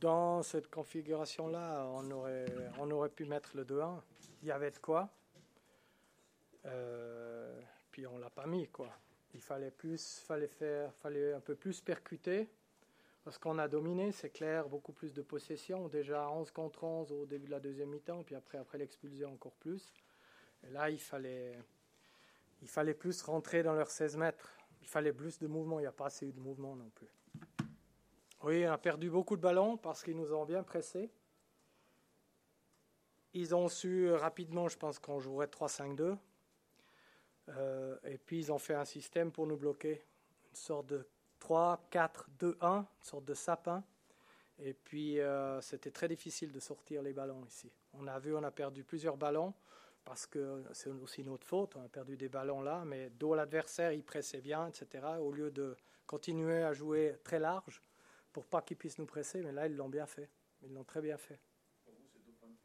dans cette configuration-là, on aurait, on aurait pu mettre le 2-1. Il y avait de quoi. Euh, puis on l'a pas mis, quoi. Il fallait plus, fallait faire, fallait un peu plus percuter. Parce qu'on a dominé, c'est clair, beaucoup plus de possession. Déjà 11 contre 11 au début de la deuxième mi-temps, puis après, après l'expulsion encore plus. Là, il fallait, il fallait plus rentrer dans leurs 16 mètres. Il fallait plus de mouvement. Il n'y a pas assez eu de mouvement non plus. Oui, on a perdu beaucoup de ballons parce qu'ils nous ont bien pressés. Ils ont su rapidement, je pense qu'on jouerait 3-5-2. Euh, et puis ils ont fait un système pour nous bloquer, une sorte de 3, 4, 2, 1, une sorte de sapin. Et puis euh, c'était très difficile de sortir les ballons ici. On a vu, on a perdu plusieurs ballons parce que c'est aussi notre faute. On a perdu des ballons là, mais dos l'adversaire, il pressait bien, etc. Au lieu de continuer à jouer très large pour pas qu'ils puissent nous presser, mais là ils l'ont bien fait. Ils l'ont très bien fait.